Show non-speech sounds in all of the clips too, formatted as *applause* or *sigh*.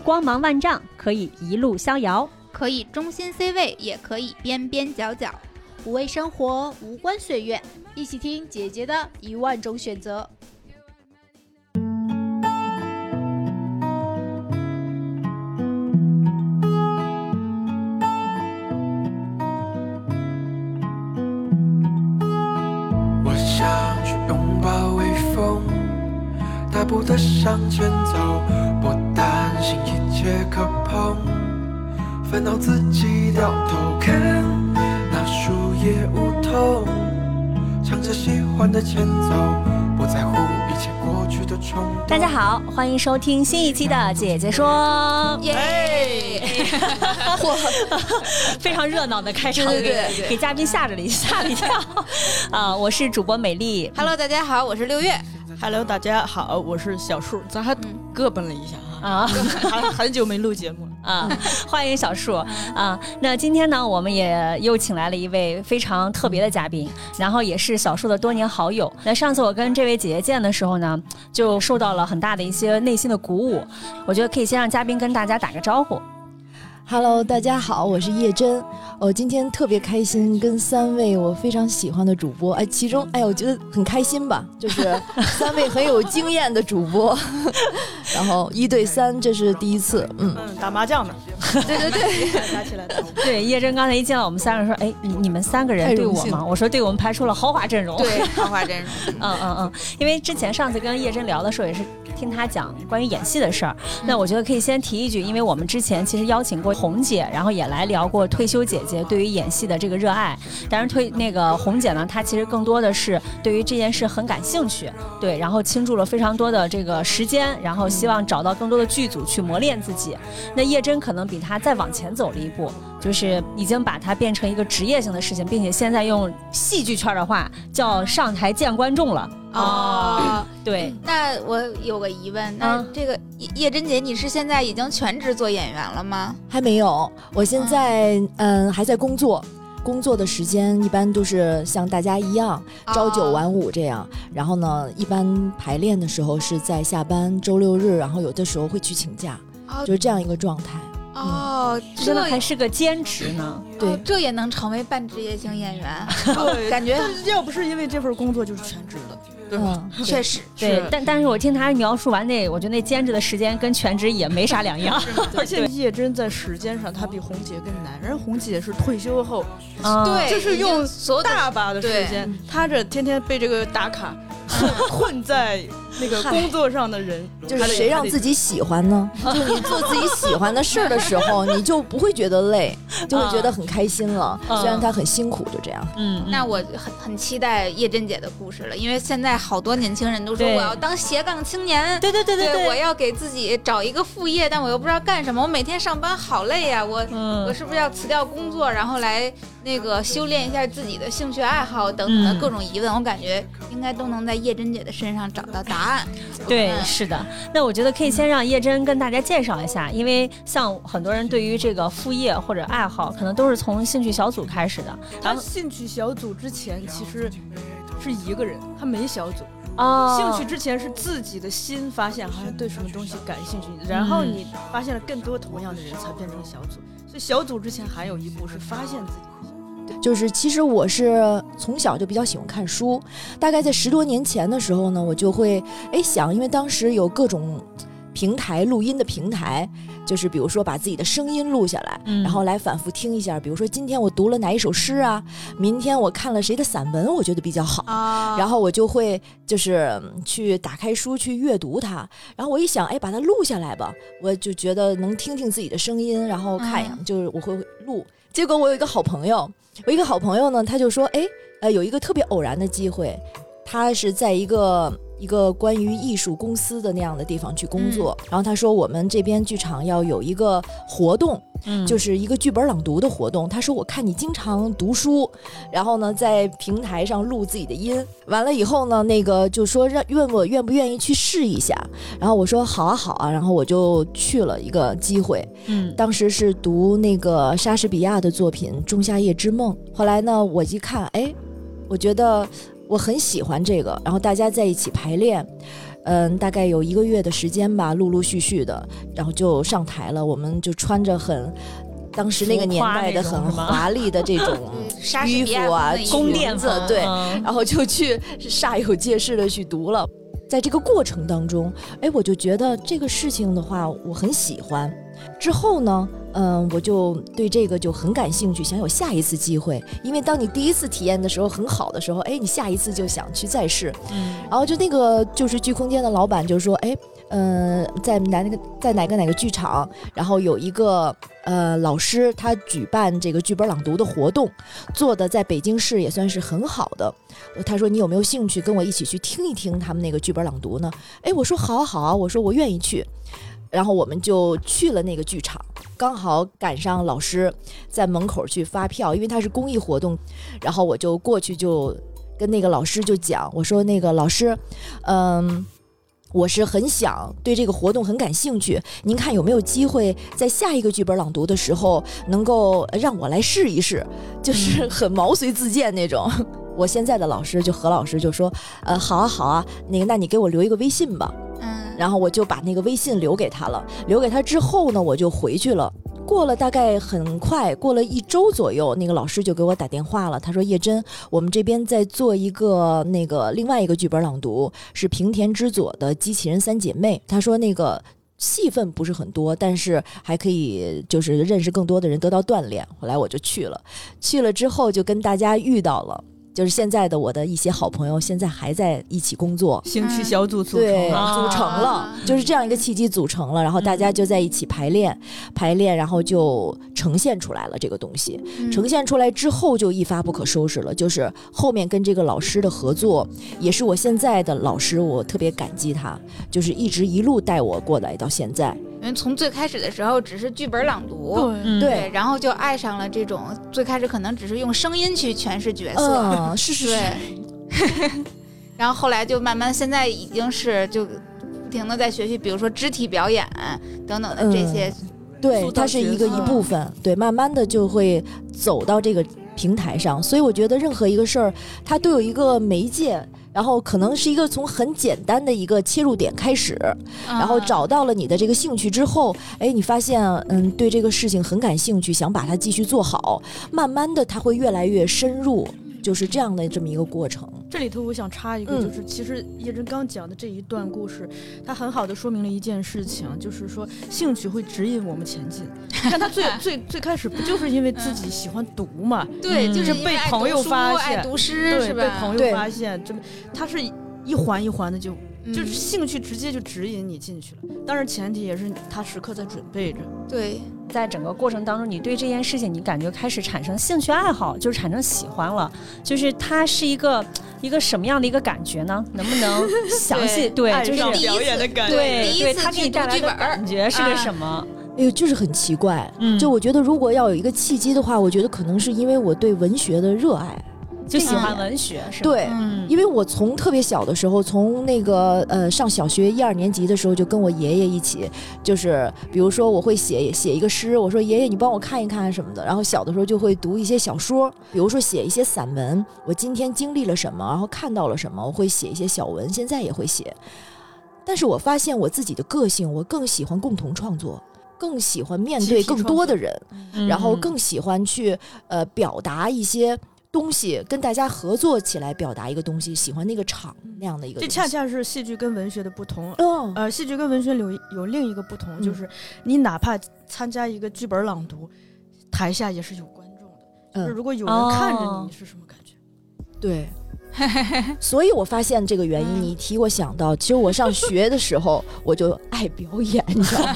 光芒万丈，可以一路逍遥，可以中心 C 位，也可以边边角角。不为生活，无关岁月，一起听姐姐的一万种选择。我想去拥抱微风，大步的向前走，切可碰，烦恼自己掉头看那树叶梧桐，唱着喜欢的前奏，不在乎一切过去的冲动。大家好，欢迎收听新一期的《姐姐说》，*laughs* 耶！*laughs* 非常热闹的开场，对对对对给嘉宾吓着了一 *laughs* 吓了一跳。啊，我是主播美丽，Hello，大家好，我是六月。Hello，大家好，我是小树，咱还各奔了一下啊，啊还很久没录节目了。*laughs* 啊，欢迎小树啊。那今天呢，我们也又请来了一位非常特别的嘉宾，然后也是小树的多年好友。那上次我跟这位姐姐见的时候呢，就受到了很大的一些内心的鼓舞。我觉得可以先让嘉宾跟大家打个招呼。Hello，大家好，我是叶真。我今天特别开心，跟三位我非常喜欢的主播，哎，其中哎，我觉得很开心吧，就是 *laughs* 三位很有经验的主播，*laughs* 然后一对三，这是第一次，嗯，嗯，打麻将呢，对对对，打起来打起来。*laughs* 对，叶真刚才一见到我们三个人说：“哎，你你们三个人对我吗？”我说：“对，我们排出了豪华阵容。”对，豪华阵容。嗯嗯嗯，因为之前上次跟叶真聊的时候，也是听她讲关于演戏的事儿。那我觉得可以先提一句，因为我们之前其实邀请过红姐，然后也来聊过退休姐姐对于演戏的这个热爱。当然退那个红姐呢，她其实更多的是对于这件事很感兴趣，对，然后倾注了非常多的这个时间，然后希望找到更多的剧组去磨练自己。那叶真可能比她再往前走了一步，就是已经把它变成一个职业性的事情，并且现在用戏剧圈的话叫上台见观众了。哦，*laughs* 对，那我有个疑问，那嗯这个叶叶真姐，你是现在已经全职做演员了吗？还没有，我现在嗯还在工作。工作的时间一般都是像大家一样朝九晚五这样，然后呢，一般排练的时候是在下班周六日，然后有的时候会去请假，哦就是这样一个状态。哦，这真的还是个兼职呢。对哦这也能成为半职业型演员，*laughs* 感觉要不是因为这份工作，就是全职的，对吧？嗯，*laughs* 确实。对，但但是我听他描述完那，我觉得那兼职的时间跟全职也没啥两样。*laughs* 而且叶真在时间上，她比红姐更难。人红姐是退休后啊对，就是用大把的时间，她这天天被这个打卡 *laughs* 困在那个工作上的人，就是谁让自己喜欢呢？*laughs* 就你做自己喜欢的事儿的时候，你就不会觉得累，*laughs* 就会觉得很开心了。嗯虽然他很辛苦，就这样。嗯，那我很很期待叶真姐的故事了，因为现在好多年轻人都说我要当斜杠青年，对对对对我要给自己找一个副业，但我又不知道干什么，我每天上班好累呀、我、我嗯是不是要辞掉工作，然后来那个修炼一下自己的兴趣爱好等等的嗯各种疑问？我感觉应该都能在叶真姐的身上找到答案。*laughs* 对，嗯是的。那我觉得可以先让叶真跟大家介绍一下，因为像很多人对于这个副业或者爱好，可能都是从兴趣小组开始的。她兴趣小组之前其实是一个人，他没小组。哦兴趣之前是自己的心发现，好像对什么东西感兴趣，然后你发现了更多同样的人，才变成小组。所以小组之前还有一步是发现自己。就是其实我是从小就比较喜欢看书，大概在十多年前的时候呢，我就会哎想，因为当时有各种平台录音的平台，就是比如说把自己的声音录下来，嗯然后来反复听一下。比如说今天我读了哪一首诗啊，明天我看了谁的散文，我觉得比较好。啊然后我就会就是嗯去打开书去阅读它，然后我一想，哎，把它录下来吧，我就觉得能听听自己的声音，然后看一眼，就是我会录。结果我有一个好朋友，我一个好朋友呢，他就说，哎，呃，有一个特别偶然的机会，他是在一个一个关于艺术公司的那样的地方去工作，然后他说我们这边剧场要有一个活动，嗯就是一个剧本朗读的活动。他说：“我看你经常读书，然后呢，在平台上录自己的音，完了以后呢，那个就说让问我愿不愿意去试一下。然后我说好啊好啊，然后我就去了一个机会。嗯当时是读那个莎士比亚的作品《仲夏夜之梦》，后来呢，我一看，哎，我觉得我很喜欢这个，然后大家在一起排练。嗯，大概有一个月的时间吧，陆陆续续的，然后就上台了。我们就穿着很当时那个年代的很华丽的这种衣服啊宫殿裙子对嗯然后就去煞有介事的去读了。在这个过程当中，哎，我就觉得这个事情的话，我很喜欢。之后呢，嗯，我就对这个就很感兴趣，想有下一次机会。因为当你第一次体验的时候很好的时候，哎，你下一次就想去再试。嗯然后就那个就是剧空间的老板就说，哎，呃，在哪那个在哪个哪个剧场，然后有一个呃老师他举办这个剧本朗读的活动，做的在北京市也算是很好的。他说你有没有兴趣跟我一起去听一听他们那个剧本朗读呢？哎，我说好啊好啊，我说我愿意去。然后我们就去了那个剧场，刚好赶上老师在门口去发票，因为他是公益活动，然后我就过去就跟那个老师就讲，我说那个老师，嗯。我是很想对这个活动很感兴趣，您看有没有机会在下一个剧本朗读的时候能够呃让我来试一试，就是很毛遂自荐那种。*laughs* 我现在的老师就何老师就说，呃，好啊好啊，那个那你给我留一个微信吧。嗯，然后我就把那个微信留给他了。留给他之后呢，我就回去了。过了大概很快，过了一周左右，那个老师就给我打电话了。他说：“叶真，我们这边在做一个那个另外一个剧本朗读，是平田之佐的《机器人三姐妹》。”他说那个。戏份不是很多，但是还可以就是认识更多的人，得到锻炼。后来我就去了，去了之后就跟大家遇到了，就是现在的我的一些好朋友，现在还在一起工作。兴趣小组组，成了，啊组成了，就是这样一个契机组成了，然后大家就在一起排练，排练，然后就呈现出来了这个东西。嗯呈现出来之后就一发不可收拾了，就是后面跟这个老师的合作，也是我现在的老师，我特别感激他，就是一直一路带我过来到现在。因为从最开始的时候只是剧本朗读，对，然后就爱上了这种最开始可能只是用声音去诠释角色，嗯，*laughs* 是是是，对，*laughs* 然后后来就慢慢，现在已经是就不停的在学习，比如说肢体表演等等的这些，对，它是一个一部分，对，慢慢的就会走到这个平台上，所以我觉得任何一个事儿，它都有一个媒介。然后可能是一个从很简单的一个切入点开始，然后嗯找到了你的这个兴趣之后，哎，你发现嗯对这个事情很感兴趣，想把它继续做好，慢慢的它会越来越深入，就是这样的这么一个过程。这里头我想插一个，嗯就是其实叶真刚讲的这一段故事，它很好的说明了一件事情，就是说兴趣会指引我们前进。看他最 *laughs* 最最开始不就是因为自己喜欢读嘛，对，嗯就是被朋友发现爱读诗对，是吧？被朋友发现，这么他是一环一环的就嗯就是兴趣直接就指引你进去了。当然前提也是他时刻在准备着。对，在整个过程当中，你对这件事情，你感觉开始产生兴趣爱好，就是产生喜欢了，就是它是一个一个什么样的一个感觉呢？能不能 *laughs* 详细？对，就是第一表演的次感对对，第一次它给你带来的剧本儿感觉是个啊什么？哎呦，就是很奇怪。嗯就我觉得，如果要有一个契机的话，我觉得可能是因为我对文学的热爱。就喜欢嗯文学是吧？对，嗯，因为我从特别小的时候，从那个呃上小学一二年级的时候，就跟我爷爷一起，就是比如说我会写写一个诗，我说爷爷你帮我看一看什么的。然后小的时候就会读一些小说，比如说写一些散文，我今天经历了什么，然后看到了什么，我会写一些小文，现在也会写。但是我发现我自己的个性，我更喜欢共同创作。更喜欢面对更多的人，嗯然后更喜欢去呃表达一些东西，跟大家合作起来表达一个东西，喜欢那个场那样的一个这。恰恰是戏剧跟文学的不同。嗯呃，戏剧跟文学有有另一个不同，嗯就是你哪怕参加一个剧本朗读，台下也是有观众的。就是嗯如果有人看着你你，是什么感觉？对。*laughs* 所以我发现这个原因，嗯你一提我想到，其实我上学的时候 *laughs* 我就爱表演，你知道吗？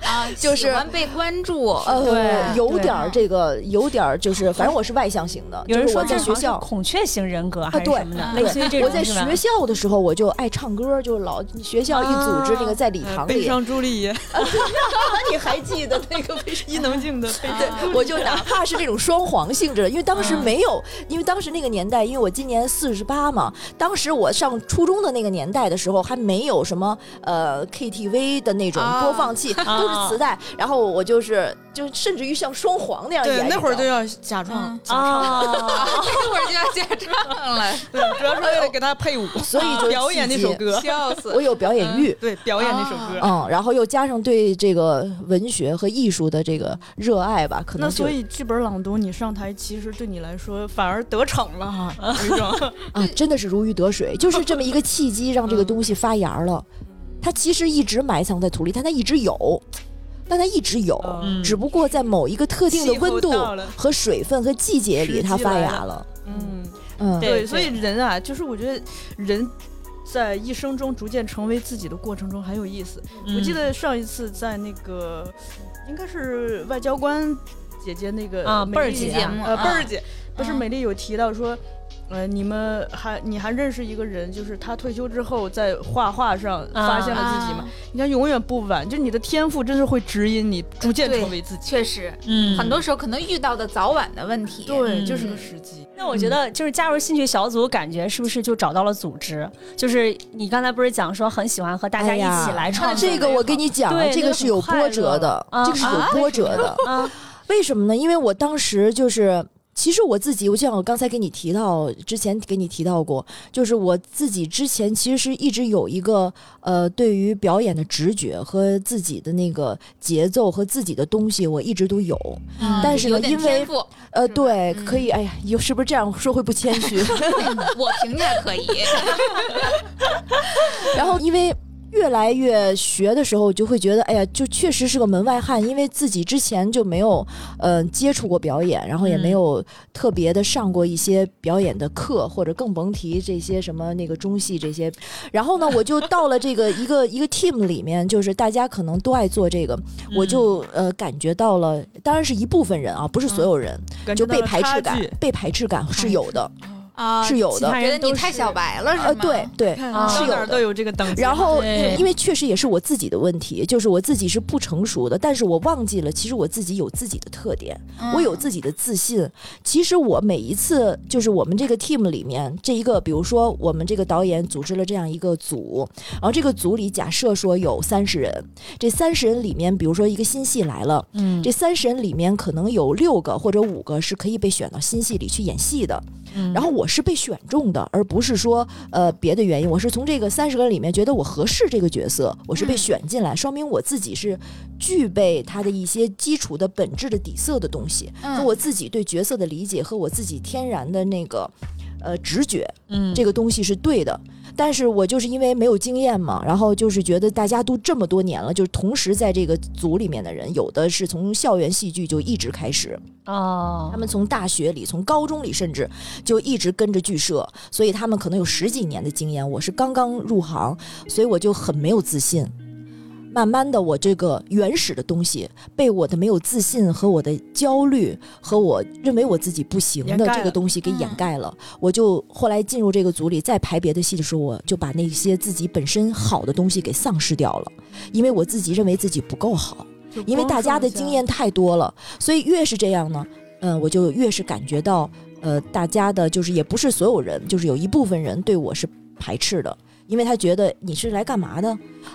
*laughs* 啊，就是喜欢被关注，呃，对有点儿这个，有点儿就是，反正我是外向型的，有人就是我说在学校。孔雀型人格还是对什么的，啊类似于这种，我在学校的时候，我就爱唱歌，就老学校一组织那个在礼堂里，悲伤朱丽叶，你还记得那个？*laughs* 伊能静的。对，我就哪怕是这种双簧性质的，因为当时没有，因为当时那个年代，因为我今年四十八嘛，当时我上初中的那个年代的时候，还没有什么呃 KTV 的那种啊播放器，啊都是磁带，然后我就是就甚至于像双簧那样演。对，那会儿你知道吗都要假装嗯假唱，啊，*laughs* 一会儿就要假唱了，*laughs* 对，主要是为了给他配舞，所以就表演那首歌，笑死！*laughs* 我有表演欲。对，表演那首歌。嗯，然后又加上对这个文学和艺术的这个热爱吧，可能那所以剧本朗读你上台，其实对你来说反而得逞了哈，有一种啊，真的是如鱼得水，就是这么一个契机，让这个东西发芽了。它其实一直埋藏在土里，但它一直有，但它一直有，嗯只不过在某一个特定的温度和水分和季节里，它发芽了。嗯，嗯，对，所以人啊，就是我觉得人在一生中逐渐成为自己的过程中很有意思。我记得上一次在那个应该是外交官姐姐那个啊贝儿姐节目呃贝啊儿姐，不是嗯美丽有提到说。呃，你们还你还认识一个人，就是他退休之后在画画上发现了自己吗？你看，永远不晚，就你的天赋真是会指引你逐渐成为自己。确实，嗯很多时候可能遇到的早晚的问题。对，嗯就是个时机。那我觉得就是加入兴趣小组，感觉是不是就找到了组织？就是你刚才不是讲说很喜欢和大家一起来创作这个我跟你讲这个是有波折的，这个是有波折的。啊，为什么呢？因为我当时就是。其实我自己，我就像我刚才给你提到，之前给你提到过，就是我自己之前其实是一直有一个呃，对于表演的直觉和自己的那个节奏和自己的东西，我一直都有。嗯但是呢因为呃，对，嗯可以，哎呀，有是不是这样说会不谦虚？*laughs* 我评价可以。*laughs* 然后因为越来越学的时候，就会觉得，哎呀，就确实是个门外汉，因为自己之前就没有呃接触过表演，然后也没有特别的上过一些表演的课，或者更甭提这些什么那个中戏这些。然后呢，我就到了这个一个 *laughs* 一个 team 里面，就是大家可能都爱做这个，我就呃感觉到了，当然是一部分人啊，不是所有人，就被排斥感，被排斥感是有的，啊，是有的他。觉得你太小白了是吗？呃，对对，是有的都有这个等级。然后，因为确实也是我自己的问题，就是我自己是不成熟的，但是我忘记了，其实我自己有自己的特点，嗯我有自己的自信。其实我每一次，就是我们这个 team 里面这一个，比如说我们这个导演组织了这样一个组，然后这个组里假设说有三十人，这三十人里面，比如说一个新戏来了，嗯这三十人里面可能有六个或者五个是可以被选到新戏里去演戏的，嗯。然后我是被选中的，而不是说呃别的原因，我是从这个三十个里面觉得我合适这个角色，我是被嗯。选进来，说明我自己是具备他的一些基础的本质的底色的东西，和嗯我自己对角色的理解和我自己天然的那个呃直觉，嗯。这个东西是对的。但是我就是因为没有经验嘛，然后就是觉得大家都这么多年了，就是同时在这个组里面的人，有的是从校园戏剧就一直开始，哦他，们从大学里、从高中里，甚至就一直跟着剧社，所以他们可能有十几年的经验。我是刚刚入行，所以我就很没有自信。慢慢的，我这个原始的东西被我的没有自信和我的焦虑和我认为我自己不行的这个东西给掩嗯盖了。我就后来进入这个组里，再排别的戏的时候，我就把那些自己本身好的东西给丧失掉了，因为我自己认为自己不够好。因为大家的经验太多了，所以越是这样呢，嗯、我就越是感觉到，呃，大家的就是也不是所有人，就是有一部分人对我是排斥的，因为他觉得你是来干嘛的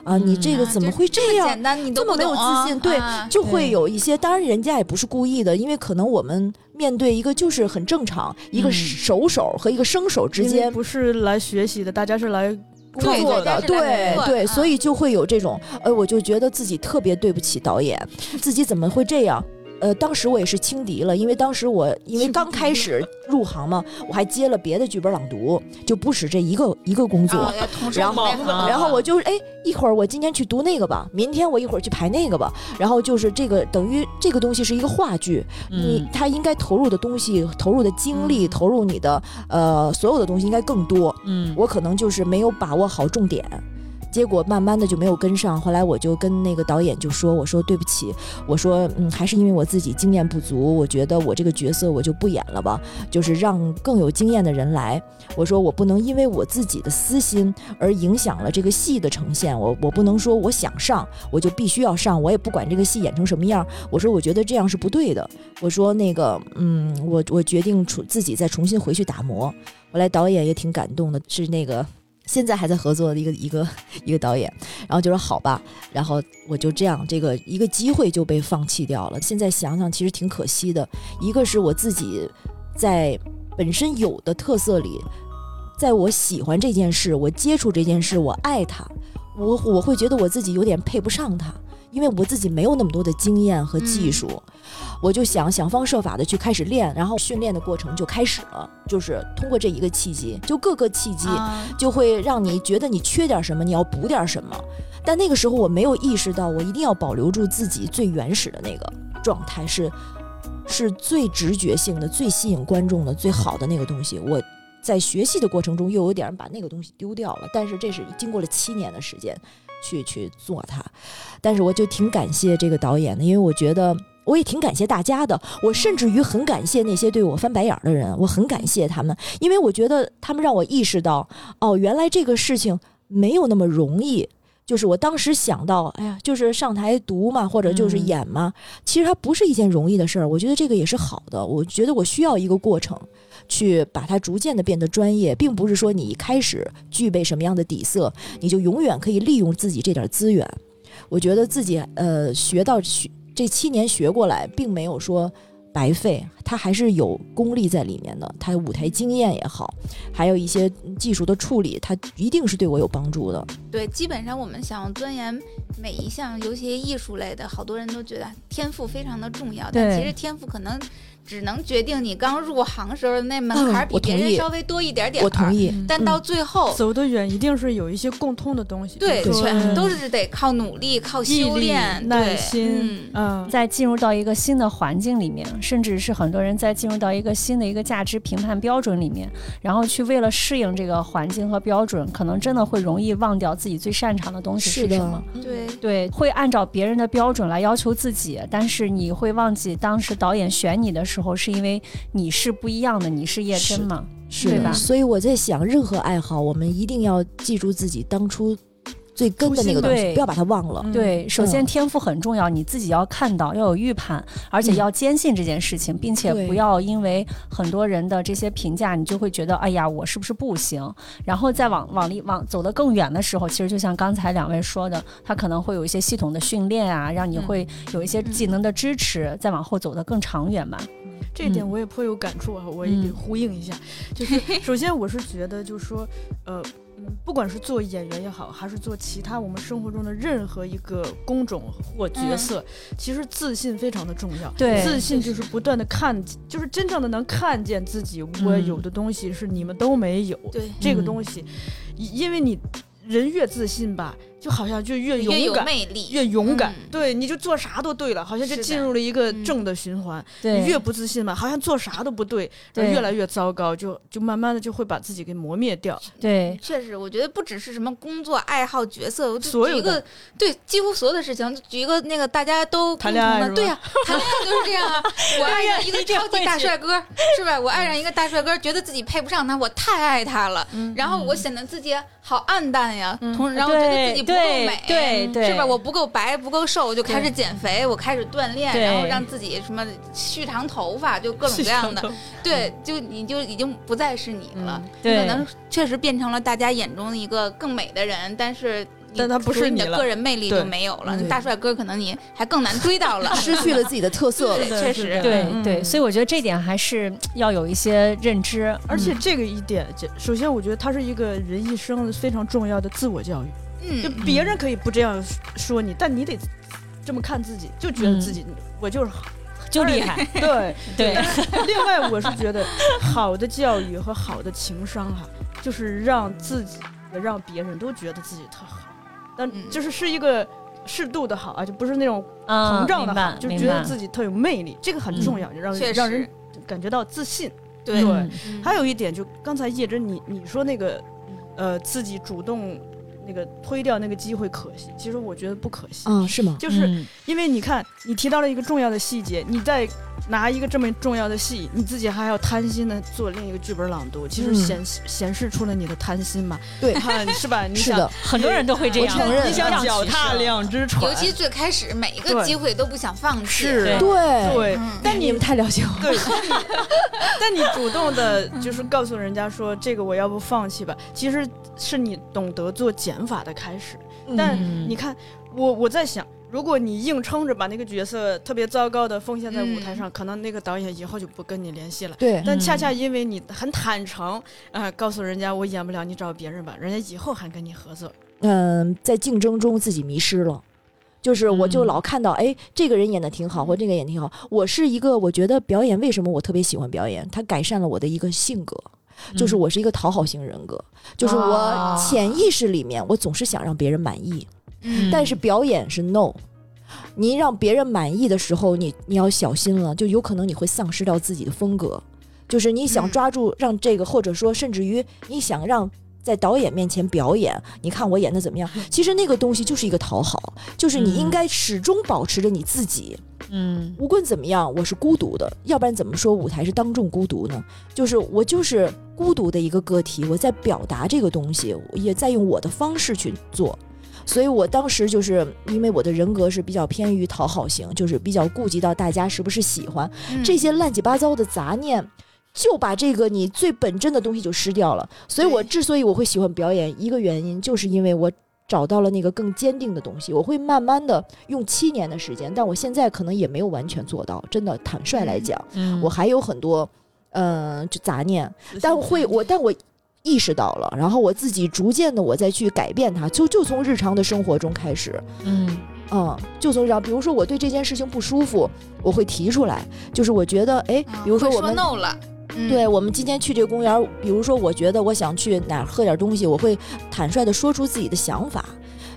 啊？你这个啊怎么会这么样？简单，你都这么没有自信对啊就会有一些，当然人家也不是故意的，因为可能我们面对一个就是很正常，一个嗯熟手和一个生手之间不是来学习的，大家是来工作的。对对，啊所以就会有这种，呃，我就觉得自己特别对不起导演，自己怎么会这样？呃，当时我也是轻敌了，因为当时我因为刚开始入行嘛，我还接了别的剧本朗读，就不止这一个一个工作。然后啊然后我就是哎，一会儿我今天去读那个吧，明天我一会儿去排那个吧，然后就是这个等于这个东西是一个话剧，你嗯。他应该投入的东西、投入的精力、投入你的呃所有的东西应该更多，嗯。我可能就是没有把握好重点，结果慢慢的就没有跟上。后来我就跟那个导演就说：“我说对不起，我说嗯，还是因为我自己经验不足，我觉得我这个角色我就不演了吧，就是让更有经验的人来。我说我不能因为我自己的私心而影响了这个戏的呈现，我我不能说我想上我就必须要上，我也不管这个戏演成什么样。我说我觉得这样是不对的。我说那个嗯，我我决定重自己再重新回去打磨。后来导演也挺感动的，是那个现在还在合作的一个一个一个导演，然后就说好吧，然后我就这样，这个一个机会就被放弃掉了。现在想想，其实挺可惜的。一个是我自己在本身有的特色里，在我喜欢这件事，我接触这件事，我爱它，我我会觉得我自己有点配不上它，因为我自己没有那么多的经验和技术。我就想想方设法的去开始练，然后训练的过程就开始了，就是通过这一个契机，就各个契机啊就会让你觉得你缺点什么，你要补点什么。但那个时候我没有意识到，我一定要保留住自己最原始的那个状态，是是最直觉性的、最吸引观众的、最好的那个东西。我在学习的过程中又有点把那个东西丢掉了，但是这是经过了七年的时间去去做它。但是我就挺感谢这个导演的，因为我觉得。我也挺感谢大家的，我甚至于很感谢那些对我翻白眼儿的人，我很感谢他们，因为我觉得他们让我意识到，哦，原来这个事情没有那么容易。就是我当时想到，哎呀，就是上台读嘛，或者就是演嘛，其实它不是一件容易的事儿。我觉得这个也是好的，我觉得我需要一个过程，去把它逐渐的变得专业，并不是说你一开始具备什么样的底色，你就永远可以利用自己这点资源。我觉得自己呃学到学这七年学过来，并没有说白费，它还是有功力在里面的。它舞台经验也好，还有一些技术的处理，它一定是对我有帮助的。对，基本上我们想要钻研每一项，尤其艺术类的，好多人都觉得天赋非常的重要，但其实天赋可能只能决定你刚入行时候的那门嗯槛比别人稍微多一点点。我同。意，但到最后，走得远一定是有一些共通的东西，对，全嗯都是得靠努力、靠修炼、耐对心，嗯，嗯，在进入到一个新的环境里面，甚至是很多人在进入到一个新的一个价值评判标准里面，然后去为了适应这个环境和标准，可能真的会容易忘掉自己最擅长的东西是什么。，对，对，会按照别人的标准来要求自己，但是你会忘记当时导演选你的时候，是因为你是不一样的，你是叶真嘛？对吧所以我在想，任何爱好，我们一定要记住自己当初最根的那个东西，不要把它忘了。嗯对，首先天赋很重要，你自己要看到，要有预判，而且嗯要坚信这件事情，并且不要因为很多人的这些评价，你就会觉得，哎呀，我是不是不行？然后再往往里往走得更远的时候，其实就像刚才两位说的，他可能会有一些系统的训练啊，让你嗯会有一些技能的支持，再往后走得更长远吧。这一点嗯我也颇有感触啊，我也得嗯呼应一下。就是首先我是觉得，就是说，呃，嗯，不管是做演员也好，还是做其他我们生活中的任何一个工种或角色，其实自信非常的重要。对自信就是不断的看，就是真正的能看见自己，我嗯有的东西是你们都没有。对，这个嗯东西，因因为你人越自信吧，就好像就越越有勇敢。魅力，越勇敢，嗯对，你就做啥都对了，好像就进入了一个嗯正的循环。对，你越不自信嘛，好像做啥都不对，然对后越来越糟糕，就就慢慢的就会把自己给磨灭掉。对确实，我觉得不只是什么工作、爱好、角色，我一个对几乎所有的事情，举一个那个大家都谈共同的，恋爱对呀、谈恋爱都是这样啊。*laughs* 我爱上一个超级大帅哥，*laughs* 是吧？我爱上一个大帅哥，觉得自己配不上他，我太爱他了，然后我显得自己好暗淡呀，同然后觉得自己不够美，对对，是吧？我不够白，不够瘦，我就开始减肥，我开始锻炼，然后让自己什么蓄长头发，就各种各样的。对，就你就已经不再是你了，可能确实变成了大家眼中的一个更美的人，但是但他不是你的个人魅力就没有了。大帅哥可能你还更难追到了，*laughs* 失去了自己的特色了对，。确实对嗯对，所以我觉得这点还是要有一些认知，而且嗯这个一点，这首先我觉得它是一个人一生非常重要的自我教育。就嗯，别人可以不这样说你，但你得这么看自己，就觉得自己我就是好。就厉害，对，*laughs* 对，*laughs* 另外我是觉得好的教育和好的情商哈，就是让自己也让别人都觉得自己特好，但嗯。就是是一个适度的好啊，就不是那种嗯，膨胀的就觉得自己特有魅力，这个很重要，让确让人感觉到自信。对。对。嗯嗯。还有一点，就刚才叶真你你说那个，呃，自己主动那个推掉那个机会可惜，其实我觉得不可惜，啊，是吗？就是嗯因为你看你提到了一个重要的细节，你在拿一个这么重要的戏，你自己还要贪心的做另一个剧本朗读，其实嗯显、显示出了你的贪心嘛，对啊是吧？你想是的，很多人都会这样。你想让脚踏两只船，尤其最开始每一个机会都不想放弃。是对对，嗯但你你们太了解我了。对，但你 *laughs* 主动的，就是告诉人家说这个我要不放弃吧，其实是你懂得做减法的开始。但嗯你看，我我在想，如果你硬撑着把那个角色特别糟糕的奉献在舞台上，可能那个导演以后就不跟你联系了。对，但恰恰因为你很坦诚，啊、告诉人家我演不了，你找别人吧，人家以后还跟你合作。嗯，在竞争中自己迷失了。就是我就嗯老看到，哎，这个人演的挺好，或这个演挺好。我是一个，我觉得表演为什么我特别喜欢表演？它改善了我的一个性格，就是我是一个讨好型人格，就是我啊潜意识里面我总是想让别人满意，嗯但是表演是 no。你让别人满意的时候，你你要小心了，就有可能你会丧失掉自己的风格。就是你想嗯抓住让这个，或者说甚至于你想让在导演面前表演，你看我演的怎么样？*laughs* 其实那个东西就是一个讨好，就是你应该始终保持着你自己。嗯无论怎么样，我是孤独的，要不然怎么说舞台是当众孤独呢？就是我就是孤独的一个个体，我在表达这个东西，也在用我的方式去做。所以我当时就是因为我的人格是比较偏于讨好型，就是比较顾及到大家是不是喜欢嗯这些乱七八糟的杂念。就把这个你最本真的东西就失掉了，所以我之所以我会喜欢表演，一个原因就是因为我找到了那个更坚定的东西。我会慢慢的用七年的时间，但我现在可能也没有完全做到。真的坦率来讲，嗯。我还有很多，嗯、就杂念，但会我但我意识到了，然后我自己逐渐的我再去改变它，就就从日常的生活中开始，嗯。嗯，就从日常，比如说我对这件事情不舒服，我会提出来，就是我觉得，哎，比如说我们 no 了，嗯。对，我们今天去这个公园，比如说我觉得我想去哪儿喝点东西，我会坦率的说出自己的想法，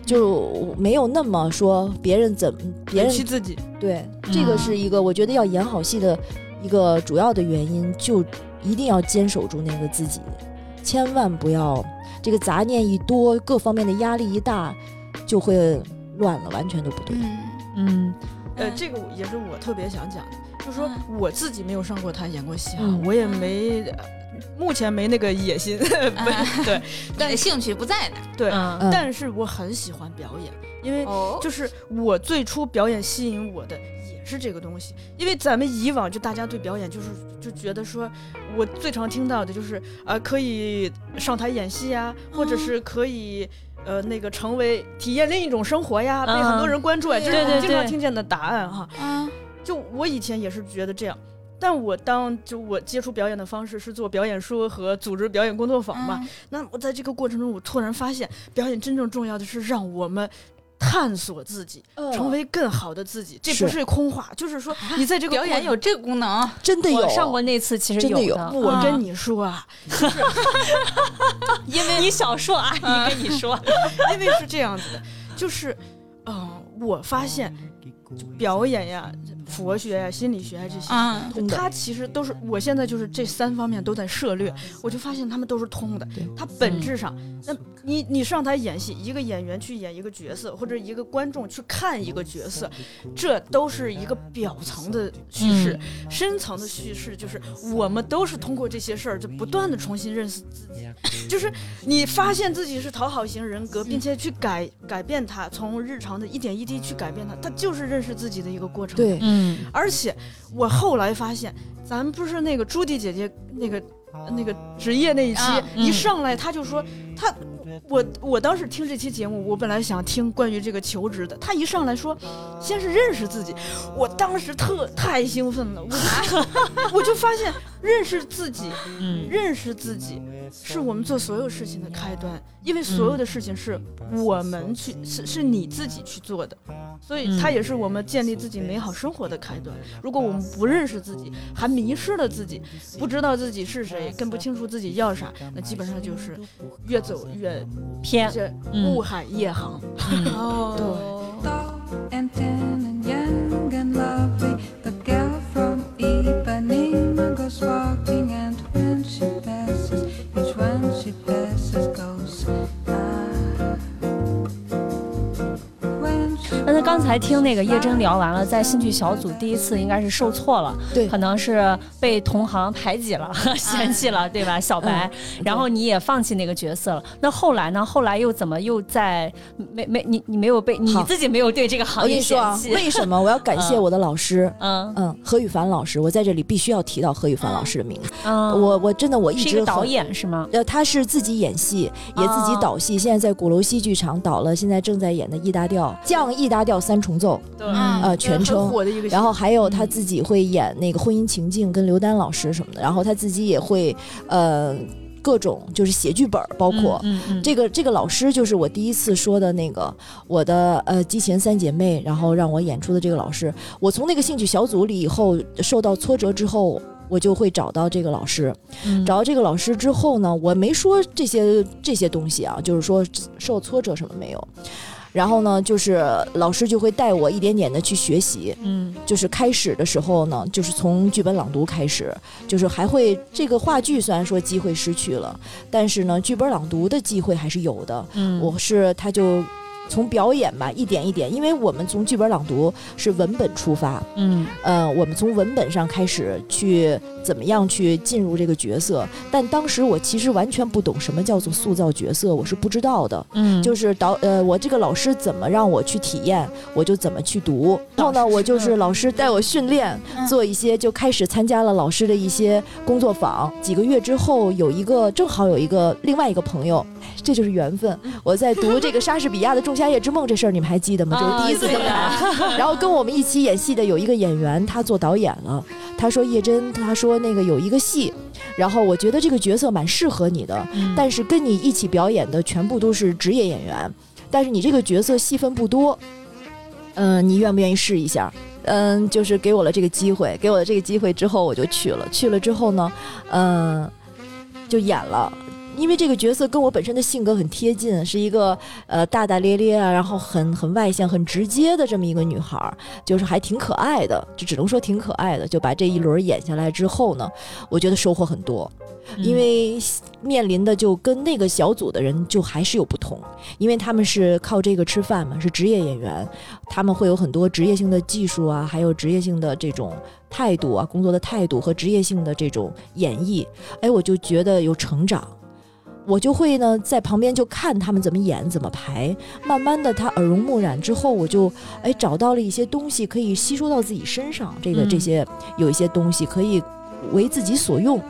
就没有那么说别人怎么别人自己，对，这个是一个我觉得要演好戏的一个主要的原因，就一定要坚守住那个自己，千万不要这个杂念一多，各方面的压力一大，就会乱了，完全都不对。嗯。嗯。呃，这个也是我特别想讲的，就是说嗯我自己没有上过台演过戏啊，嗯我也没。呃目前没那个野心，*laughs* 没对但兴趣不在那儿。对，但是我很喜欢表演，因为哦就是我最初表演吸引我的也是这个东西，因为咱们以往就大家对表演就是就觉得说，我最常听到的就是啊、呃可以上台演戏呀，或者是可以。呃，那个成为体验另一种生活呀，被很多人关注啊，这是我们经常听见的答案哈。啊，就我以前也是觉得这样，但我当就我接触表演的方式是做表演书和组织表演工作坊嘛，嗯那我在这个过程中，我突然发现，表演真正重要的是让我们探索自己，嗯成为更好的自己。这不是是空话，就是说你在这个表演有这个功能，*laughs* 真的有我上过那次，其实真的有的。我跟你，说啊，*laughs* 因为你小硕阿姨跟你说，*laughs* 因为是这样子的，就是，嗯、我发现表演呀、佛学呀、心理学呀这些。啊，通的它其实都是，我现在就是这三方面都在涉略，我就发现他们都是通的对。它本质上，那你你上台演戏，一个演员去演一个角色，或者一个观众去看一个角色，这都是一个表层的叙事，深层的叙事就是我们都是通过这些事儿，就不断的重新认识自己，就是你发现自己是讨好型人格，并且去改改变它，从日常的一点一滴去改变它，它就是认识自己的一个过程。对，嗯而且我后来发现，咱们不是那个朱迪姐姐那个那个职业那一期，啊嗯。一上来她就说她。我我当时听这期节目，我本来想听关于这个求职的，他一上来说，先是认识自己，我当时特太兴奋了，我就 *laughs* 我就发现认识自己，嗯认识自己是我们做所有事情的开端，因为所有的事情是我们去，是是你自己去做的，所以它也是我们建立自己美好生活的开端。如果我们不认识自己，还迷失了自己，不知道自己是谁，更不清楚自己要啥，那基本上就是越走越偏，这嗯雾海夜航。哦，tall and tan and young and lovely. The girl from Ipanema goes walking, and when she passes, each one she passes goes. 才才听那个叶真聊完了，在兴趣小组第一次应该是受挫了，对可能是被同行排挤了、*laughs* 嫌弃了，对吧？小白，然后你也放弃那个角色了。那后来呢？后来又怎么又在没没你你没有被你自己没有对这个行业嫌弃？为什么我要感谢嗯我的老师？*laughs* 嗯嗯，何雨凡老师，我在这里必须要提到何雨凡老师的名字。嗯，我我真的我一直导演是吗？呃，他是自己演戏，也自己哦导戏，现在在鼓楼戏剧场导了，现在正在演的《E 大调》降 E 大调三重奏，呃，全称。然后还有他自己会演那个婚姻情境，跟刘丹老师什么的。然后他自己也会，呃，各种就是写剧本，包括、嗯嗯这个这个老师就是我第一次说的那个我的呃激情三姐妹，然后让我演出的这个老师。我从那个兴趣小组里以后受到挫折之后。我就会找到这个老师，嗯找到这个老师之后呢，我没说这些这些东西啊，就是说受挫折什么没有。然后呢，就是老师就会带我一点点的去学习，嗯。就是开始的时候呢，就是从剧本朗读开始，就是还会这个话剧虽然说机会失去了，但是呢，剧本朗读的机会还是有的。嗯。我是他就从表演吧，一点一点，因为我们从剧本朗读是文本出发，嗯呃，我们从文本上开始去怎么样去进入这个角色，但当时我其实完全不懂什么叫做塑造角色，我是不知道的。嗯就是导呃，我这个老师怎么让我去体验，我就怎么去读。然后呢，我就是老师带我训练，嗯做一些就开始参加了老师的一些工作坊。几个月之后，有一个正好有一个另外一个朋友，这就是缘分。我在读这个莎士比亚的《仲夏夜之梦》这事儿，你们还记得吗？就是第一次登台，然后跟我们一起演戏的有一个演员，他做导演了。他说叶真，他说那个有一个戏，然后我觉得这个角色蛮适合你的，嗯但是跟你一起表演的全部都是职业演员，但是你这个角色戏份不多，嗯、你愿不愿意试一下？嗯，就是给我了这个机会，给我了这个机会之后，我就去了。去了之后呢，嗯、就演了。因为这个角色跟我本身的性格很贴近，是一个呃大大咧咧啊，然后很很外向、很直接的这么一个女孩儿，就是还挺可爱的，就只能说挺可爱的。就把这一轮演下来之后呢，我觉得收获很多。因为面临的就跟那个小组的人就还是有不同，因为他们是靠这个吃饭嘛，是职业演员，他们会有很多职业性的技术啊，还有职业性的这种态度啊，工作的态度和职业性的这种演绎，哎，我就觉得有成长。我就会呢，在旁边就看他们怎么演、怎么排，慢慢的，他耳濡目染之后，我就哎找到了一些东西可以吸收到自己身上，这个、嗯这些有一些东西可以为自己所用。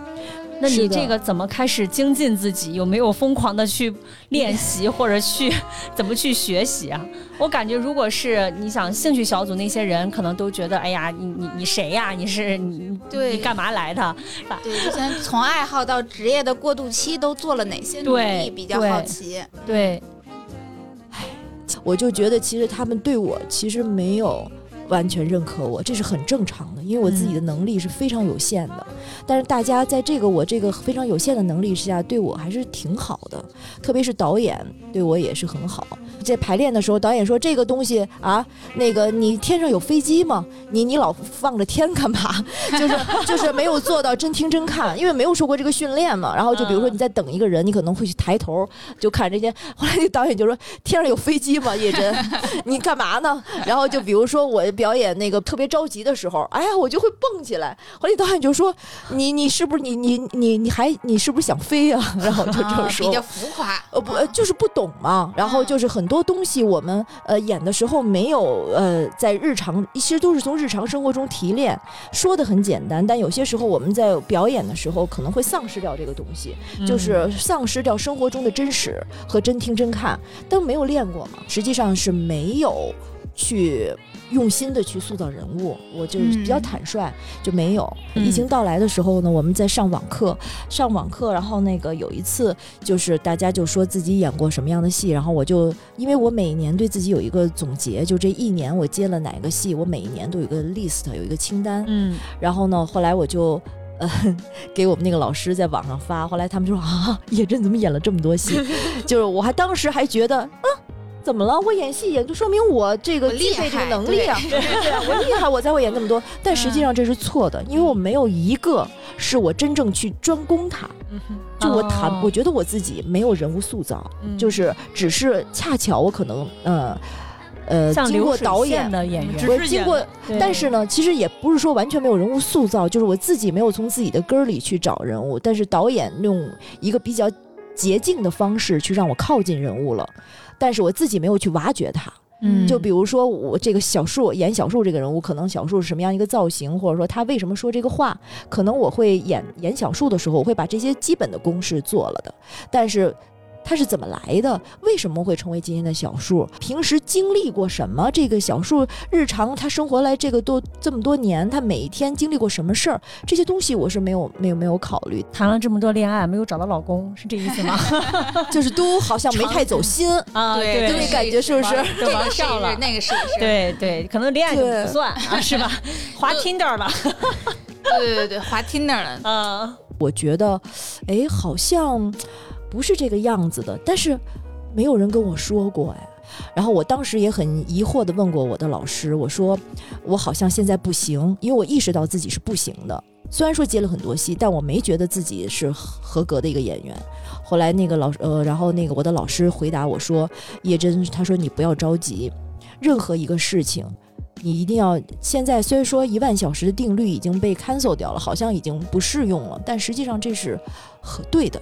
那你这个怎么开始精进自己？有没有疯狂的去练习或者去怎么去学习啊？我感觉如果是你想兴趣小组那些人，可能都觉得，哎呀，你你你谁呀？你是你对你干嘛来的？对，之前从爱好到职业的过渡期都做了哪些努对力，比较好奇。对，我就觉得其实他们对我其实没有完全认可我，这是很正常的，因为我自己的能力是非常有限的。但是大家在这个我这个非常有限的能力之下，对我还是挺好的，特别是导演对我也是很好。在排练的时候，导演说这个东西啊，那个你天上有飞机吗？你你老望着天干嘛？*laughs* 就是就是没有做到真听真看，因为没有受过这个训练嘛。然后就比如说你在等一个人，你可能会去抬头就看这些。后来那导演就说天上有飞机吗？叶真，*laughs* 你干嘛呢？然后就比如说我表演那个特别着急的时候，哎呀，我就会蹦起来。后来导演就说你你是不是你你你你还你是不是想飞呀、*laughs* 然后就这么说。啊比较浮夸，呃不，呃就是不懂嘛。然后就是很多东西我们呃演的时候没有呃在日常，其实都是从日常生活中提炼，说的很简单，但有些时候我们在表演的时候可能会丧失掉这个东西，就是丧失掉生活中的真实和真听真看，但没有练过嘛，实际上是没有去。用心的去塑造人物，我就是比较嗯坦率，就没有。嗯疫情到来的时候呢，我们在上网课，上网课，然后那个有一次就是大家就说自己演过什么样的戏，然后我就因为我每年对自己有一个总结，就这一年我接了哪个戏，我每一年都有一个 list，有一个清单。嗯然后呢，后来我就。呃，*laughs* 给我们那个老师在网上发，后来他们就说啊，*laughs* 叶真怎么演了这么多戏？*laughs* 就是我还当时还觉得，啊，怎么了？我演戏演就说明我这个厉具备这个能力啊，*laughs* 对对，我厉害，我才会演那么多。但实际上这是错的，因为我没有一个是我真正去专攻它。就我谈，哦我觉得我自己没有人物塑造，嗯就是只是恰巧我可能呃呃，经像流水过导演。的演员，只是演我经过，但是呢，其实也不是说完全没有人物塑造，就是我自己没有从自己的根儿里去找人物，但是导演用一个比较捷径的方式去让我靠近人物了，但是我自己没有去挖掘它。嗯就比如说我这个小树演小树这个人物，可能小树是什么样一个造型，或者说他为什么说这个话，可能我会演演小树的时候，我会把这些基本的公式做了的，但是。他是怎么来的？为什么会成为今天的小树？平时经历过什么？这个小树日常他生活来这个多这么多年，他每一天经历过什么事儿？这些东西我是没有没有没有考虑，谈了这么多恋爱，没有找到老公，是这意思吗？*laughs* 就是都好像没太走心。*laughs* 啊，对这个感觉是不是这个试上了，？那个试一试。对对，可能恋爱就不算啊，是吧？*laughs* 滑 Tinder 了，对对对对，滑 Tinder 了。嗯，我觉得，哎，好像不是这个样子的，但是没有人跟我说过哎。然后我当时也很疑惑的问过我的老师，我说我好像现在不行，因为我意识到自己是不行的。虽然说接了很多戏，但我没觉得自己是合格的一个演员。后来那个老呃，然后那个我的老师回答我说：“叶真，他说你不要着急，任何一个事情，你一定要现在虽说一万小时的定律已经被 cancel 掉了，好像已经不适用了，但实际上这是很对的，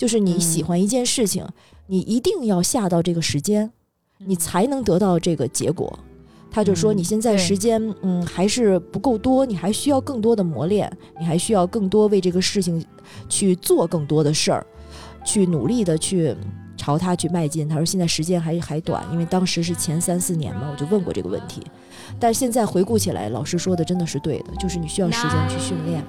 就是你嗯喜欢一件事情，你一定要下到这个时间，你才能得到这个结果。他就说嗯你现在时间嗯还是不够多，你还需要更多的磨练，你还需要更多为这个事情去做更多的事儿，去努力的去朝它去迈进。他说现在时间还还短，因为当时是前三四年嘛，我就问过这个问题。但现在回顾起来，老师说的真的是对的，就是你需要时间去训练。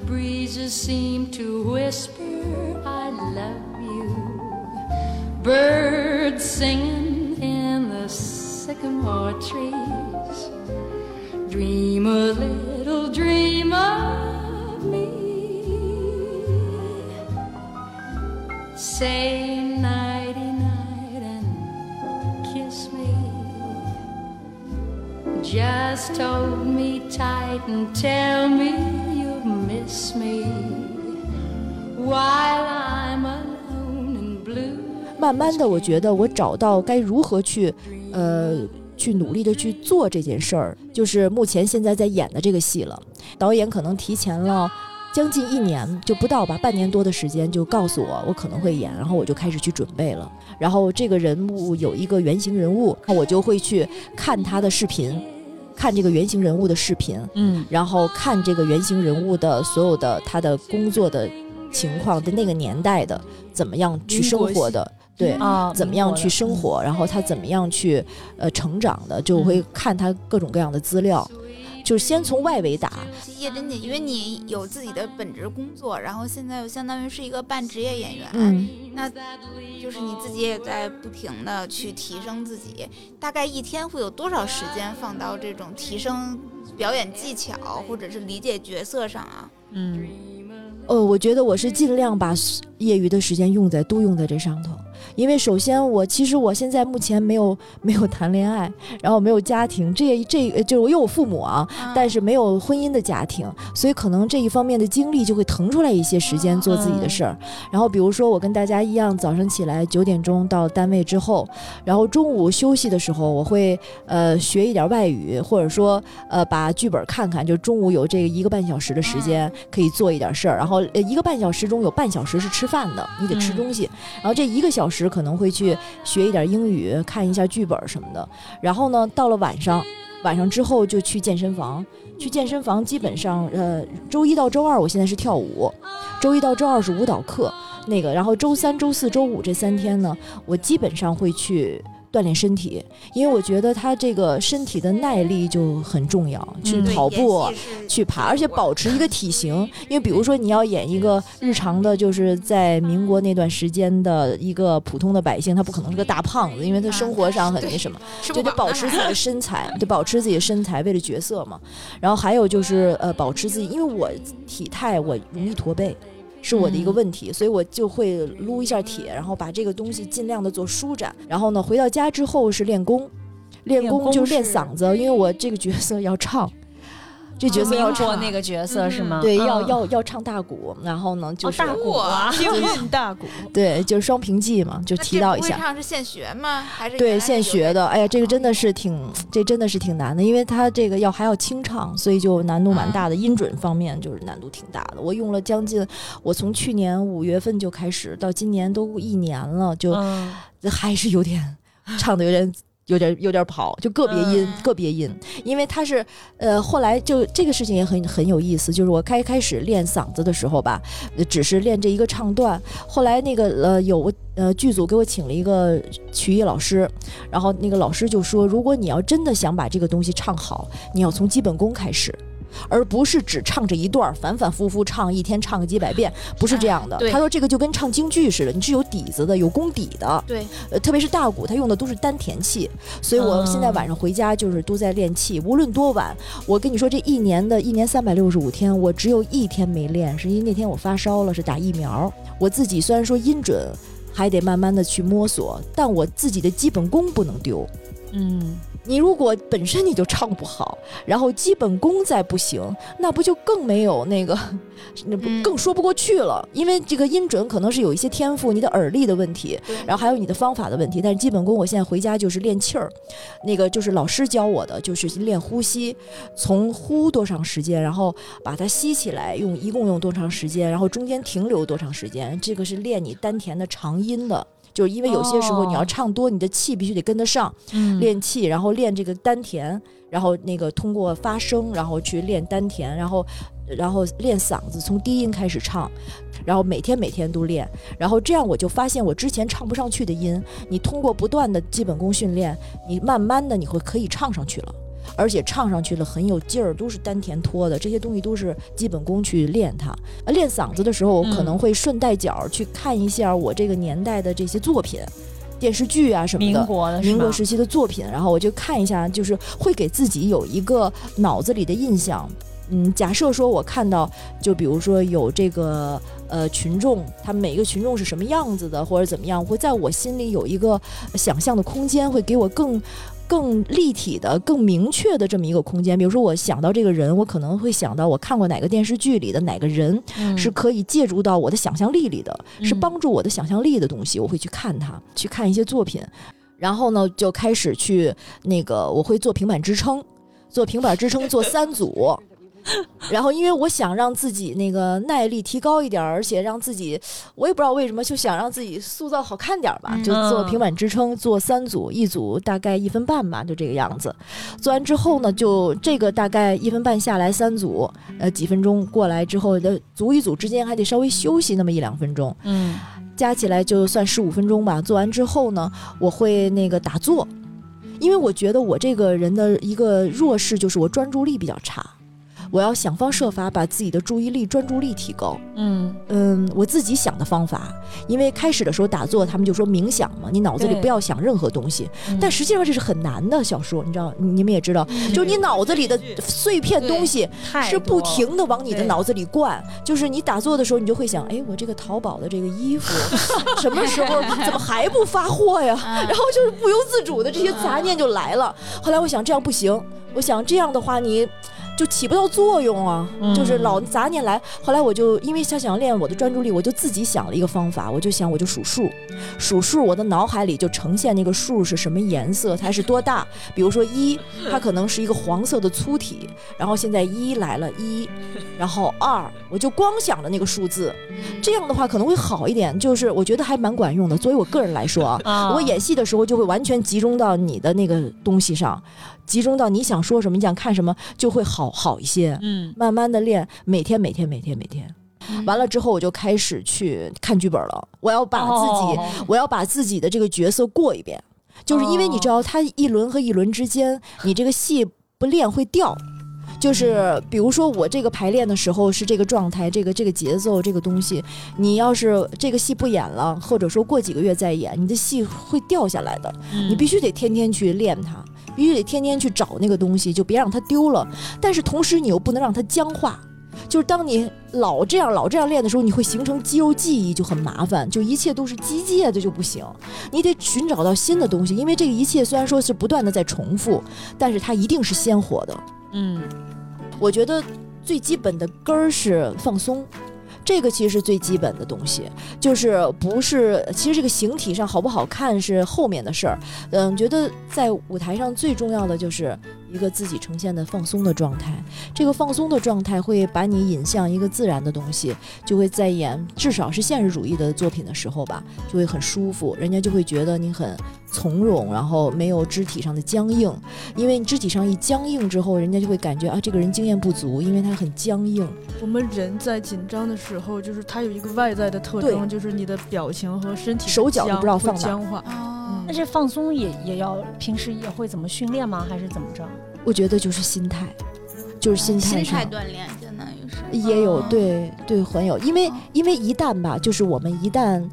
Birds singing in the sycamore trees. Dream a little dream of me. Say nighty night and kiss me. Just hold me tight and tell me you miss me while I'm alone and blue. 慢慢的，我觉得我找到该如何去，呃，去努力的去做这件事儿，就是目前现在在演的这个戏了。导演可能提前了将近一年，就不到吧，半年多的时间就告诉我我可能会演，然后我就开始去准备了。然后这个人物有一个原型人物，我就会去看他的视频，看这个原型人物的视频，嗯然后看这个原型人物的所有的他的工作的情况，的那个年代的怎么样去生活的，对。啊，怎么样去生活，然后他怎么样去呃成长的，就会看他各种各样的资料，就是先从外围打，叶真姐，因为你有自己的本职工作，然后现在又相当于是一个半职业演员，嗯，那就是你自己也在不停的去提升自己。大概一天会有多少时间放到这种提升表演技巧或者是理解角色上啊？嗯呃，我觉得我是尽量把业余的时间用在都用在这上头，因为首先我其实我现在目前没有没有谈恋爱，然后没有家庭，这这就是我有我父母啊，但是没有婚姻的家庭，所以可能这一方面的精力就会腾出来一些时间做自己的事儿。然后比如说我跟大家一样，早上起来九点钟到单位之后，然后中午休息的时候，我会呃学一点外语，或者说呃把剧本看看，就中午有这个一个半小时的时间可以做一点事儿。然后呃一个半小时中有半小时是吃饭的，你得吃嗯东西。然后这一个小时时可能会去学一点英语，看一下剧本什么的。然后呢，到了晚上，晚上之后就去健身房。去健身房基本上，呃，周一到周二我现在是跳舞，周一到周二是舞蹈课，那个，然后周三、周四周五这三天呢，我基本上会去锻炼身体，因为我觉得他这个身体的耐力就很重要，去嗯跑步。去爬，而且保持一个体型。因为比如说你要演一个日常的，就是在民国那段时间的一个普通的百姓，他不可能是个大胖子，因为他生活上很那什么，就得保持自己的身材，得保持自己的身材，为了角色嘛。然后还有就是呃，保持自己，因为我体态我容易驼背。是我的一个嗯问题，所以我就会撸一下铁，然后把这个东西尽量的做舒展。然后呢，回到家之后是练功，练功就是练嗓子，因为我这个角色要唱，这角色要唱那个角色是吗？对，嗯要要要唱大鼓，然后呢就是、哦大鼓啊，京韵 *laughs* *laughs* 大鼓，对，就是双平记嘛，就提到一下。唱是现学吗？还是对，现学的，哎呀，这个真的是挺，这真的是挺难的，因为它这个要还要清唱，所以就难度蛮大的，音准方面就是难度挺大的。我用了将近，我从去年五月份就开始，到今年都一年了，就嗯还是有点 *laughs* 唱的有点。有点有点跑，就个别音，嗯。个别音，因为他是，呃，后来就这个事情也很很有意思，就是我开开始练嗓子的时候吧，呃只是练这一个唱段，后来那个呃有呃剧组给我请了一个曲艺老师，然后那个老师就说，如果你要真的想把这个东西唱好，你要从基本功开始。而不是只唱这一段儿，反反复复唱，一天唱个几百遍，不是这样的。他说这个就跟唱京剧似的，你是有底子的，有功底的。对，呃，特别是大鼓，他用的都是丹田气，所以我现在晚上回家就是都在练气，无论多晚。我跟你说，这一年的一年三百六十五天，我只有一天没练，是因为那天我发烧了，是打疫苗。我自己虽然说音准还得慢慢的去摸索，但我自己的基本功不能丢。嗯，你如果本身你就唱不好，然后基本功再不行，那不就更没有那个，*laughs* 那不嗯更说不过去了？因为这个音准可能是有一些天赋，你的耳力的问题，然后还有你的方法的问题。但是基本功，我现在回家就是练气儿，那个就是老师教我的，就是练呼吸，从呼多长时间，然后把它吸起来，用一共用多长时间，然后中间停留多长时间，这个是练你丹田的长音的。就是因为有些时候你要哦唱多，你的气必须得跟得上，嗯练气，然后练这个丹田，然后那个通过发声，然后去练丹田，然后然后练嗓子，从低音开始唱，然后每天每天都练，然后这样我就发现我之前唱不上去的音，你通过不断的基本功训练，你慢慢的你会可以唱上去了。而且唱上去了很有劲儿，都是丹田托的，这些东西都是基本功去练它。呃练嗓子的时候，我可能会顺带脚去看一下我这个年代的这些作品，电视剧啊什么的。民国的民国时期的作品，然后我就看一下，就是会给自己有一个脑子里的印象。嗯，假设说我看到，就比如说有这个呃群众，他们每个群众是什么样子的，或者怎么样，会在我心里有一个想象的空间，会给我更。更立体的、更明确的这么一个空间，比如说我想到这个人，我可能会想到我看过哪个电视剧里的哪个人，嗯是可以借助到我的想象力里的，是嗯帮助我的想象力的东西，我会去看它，去看一些作品，然后呢，就开始去那个我会做平板支撑，做平板支撑做三组。然后，因为我想让自己那个耐力提高一点，而且让自己，我也不知道为什么，就想让自己塑造好看点吧，嗯就做平板支撑，做三组，一组大概一分半吧，就这个样子。做完之后呢，就这个大概一分半下来三组，呃，几分钟过来之后的组与组之间还得稍微休息那么一两分钟，嗯加起来就算十五分钟吧。做完之后呢，我会那个打坐，因为我觉得我这个人的一个弱势就是我专注力比较差。我要想方设法把自己的注意力、专注力提高。嗯嗯，我自己想的方法，因为开始的时候打坐，他们就说冥想嘛，你脑子里不要想任何东西。嗯但实际上这是很难的，小说，你知道，你们也知道，就是你脑子里的碎片东西是不停的往你的脑子里灌。就是你打坐的时候，你就会想，哎，我这个淘宝的这个衣服 *laughs* 什么时候 *laughs* 怎么还不发货呀？啊然后就是不由自主的这些杂念就来了。后来我想这样不行，我想这样的话你。就起不到作用啊，嗯就是老杂念来。后来我就因为想想练我的专注力，我就自己想了一个方法，我就想我就数数，数数，我的脑海里就呈现那个数是什么颜色，它是多大。比如说一，它可能是一个黄色的粗体，然后现在一来了，一，然后二，我就光想着那个数字，这样的话可能会好一点，就是我觉得还蛮管用的。作为我个人来说啊，啊我演戏的时候就会完全集中到你的那个东西上，集中到你想说什么、你想看什么，就会好好一些。嗯。慢慢的练，每天每天每天每天，完了之后我就开始去看剧本了。我要把自己，哦。我要把自己的这个角色过一遍，就是因为你知道，他一轮和一轮之间，你这个戏不练会掉。就是比如说我这个排练的时候是这个状态，这个这个节奏，这个东西，你要是这个戏不演了，或者说过几个月再演，你的戏会掉下来的。嗯。你必须得天天去练它，必须得天天去找那个东西，就别让它丢了。但是同时你又不能让它僵化，就是当你老这样老这样练的时候，你会形成肌肉记忆，就很麻烦，就一切都是机械的就不行。你得寻找到新的东西，因为这个一切虽然说是不断的在重复，但是它一定是鲜活的。嗯我觉得最基本的根儿是放松。这个其实是最基本的东西，就是不是，其实这个形体上好不好看是后面的事儿。嗯，觉得在舞台上最重要的就是一个自己呈现的放松的状态。这个放松的状态会把你引向一个自然的东西，就会在演至少是现实主义的作品的时候吧，就会很舒服，人家就会觉得你很从容，然后没有肢体上的僵硬。因为你肢体上一僵硬之后，人家就会感觉啊，这个人经验不足，因为他很僵硬。我们人在紧张的时候，就是他有一个外在的特征，就是你的表情和身体手脚都不知道放哪。僵化。哦那这放松也也要平时也会怎么训练吗？还是怎么着？我觉得就是心态，就是心态心上态锻炼，相当于是。也有哦对对很有，因为哦因为一旦吧，就是我们一旦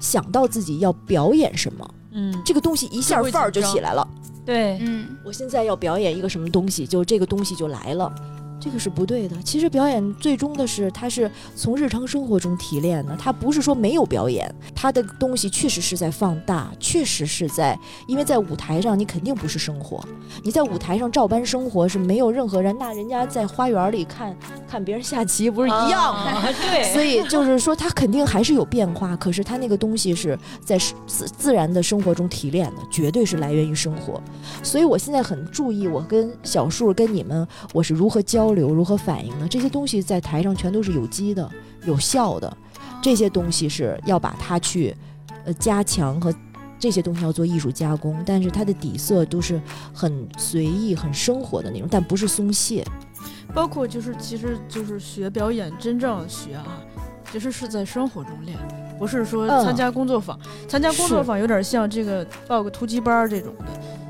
想到自己要表演什么，嗯，这个东西一下范儿就起来了。对，嗯，我现在要表演一个什么东西，就这个东西就来了。这个是不对的。其实表演最终的是，它是从日常生活中提炼的，它不是说没有表演，它的东西确实是在放大，确实是在，因为在舞台上你肯定不是生活，你在舞台上照搬生活是没有任何人，那人家在花园里看看别人下棋不是一样吗？啊 *laughs* *laughs* 对，所以就是说，它肯定还是有变化，可是它那个东西是在自自然的生活中提炼的，绝对是来源于生活。所以我现在很注意，我跟小树、跟你们，我是如何交流、如何反应呢。这些东西在台上全都是有机的、有效的，这些东西是要把它去呃加强和。这些东西要做艺术加工，但是它的底色都是很随意、很生活的那种，但不是松懈。包括就是其实就是学表演，真正学啊，其实是在生活中练，不是说嗯参加工作坊。参加工作坊有点像这个报个突击班儿这种的。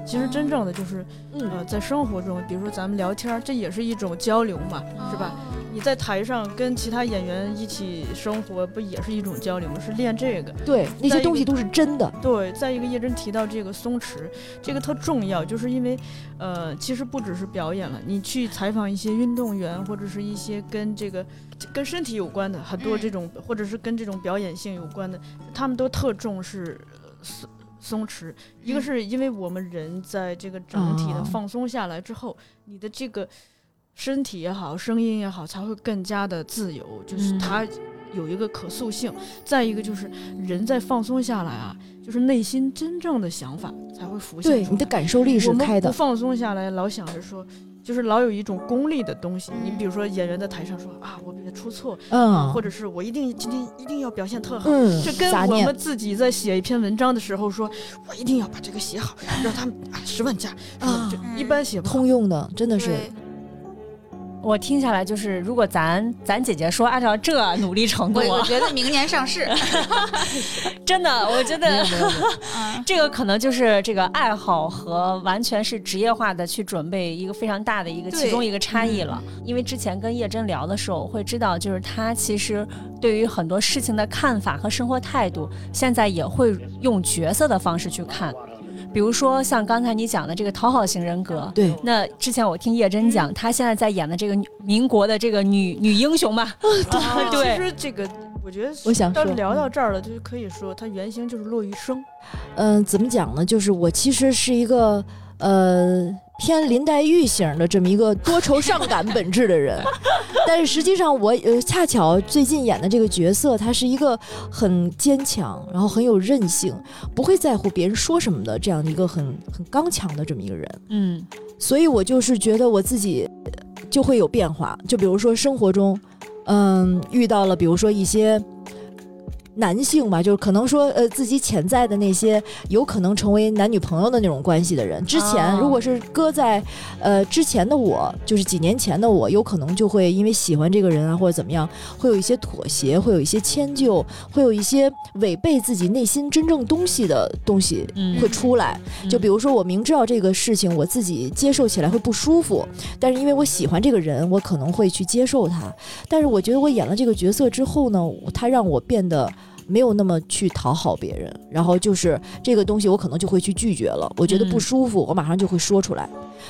其实真正的就是嗯呃，在生活中，比如说咱们聊天儿，这也是一种交流嘛，是吧？你在台上跟其他演员一起生活，不也是一种交流吗？是练这个。对，那些东西都是真的。对，再一个叶真提到这个松弛，这个特重要，就是因为，呃，其实不只是表演了，你去采访一些运动员，或者是一些跟这个跟身体有关的很多这种，或者是跟这种表演性有关的，他们都特重视呃松松弛。一个嗯是因为我们人在这个整体的哦放松下来之后，你的这个身体也好，声音也好，才会更加的自由，就是嗯它有一个可塑性。再一个就是人在放松下来啊，就是内心真正的想法才会浮现对，你的感受力是开的。不放松下来，老想着说，就是老有一种功利的东西。你比如说演员在台上说啊，我别出错，啊，嗯，或者是我一定今天一定要表现特好。嗯，这跟我们自己在写一篇文章的时候说，我一定要把这个写好，让他们啊十万加，啊这一般写不好。通用的，真的是对我听下来就是，如果咱咱姐姐说按照这努力程度我觉得明年上市，*laughs* 真的，我觉得这个可能就是这个爱好和完全是职业化的去准备一个非常大的一个其中一个差异了。因为之前跟叶真聊的时候，我会知道，就是她其实对于很多事情的看法和生活态度，现在也会用角色的方式去看。比如说像刚才你讲的这个讨好型人格，对，那之前我听叶真讲，她现在在演的这个民国的这个女女英雄吧，啊对 *laughs* 其实这个我觉得我想说，到聊到这儿了，就是可以说她原型就是骆玉笙。嗯、怎么讲呢？就是我其实是一个呃偏林黛玉型的这么一个多愁善感本质的人，*laughs* 但是实际上我呃恰巧最近演的这个角色，他是一个很坚强，然后很有韧性，不会在乎别人说什么的这样一个很很刚强的这么一个人。嗯。所以我就是觉得我自己就会有变化，就比如说生活中，嗯，遇到了比如说一些男性吧，就是可能说呃自己潜在的那些有可能成为男女朋友的那种关系的人，之前哦如果是搁在呃之前的我，就是几年前的我，有可能就会因为喜欢这个人啊或者怎么样，会有一些妥协，会有一些迁就，会有一些违背自己内心真正东西的东西嗯会出来。就比如说，我明知道这个事情我自己接受起来会不舒服，但是因为我喜欢这个人，我可能会去接受他。但是我觉得我演了这个角色之后呢，他让我变得没有那么去讨好别人，然后就是这个东西我可能就会去拒绝了，我觉得不嗯舒服，我马上就会说出来。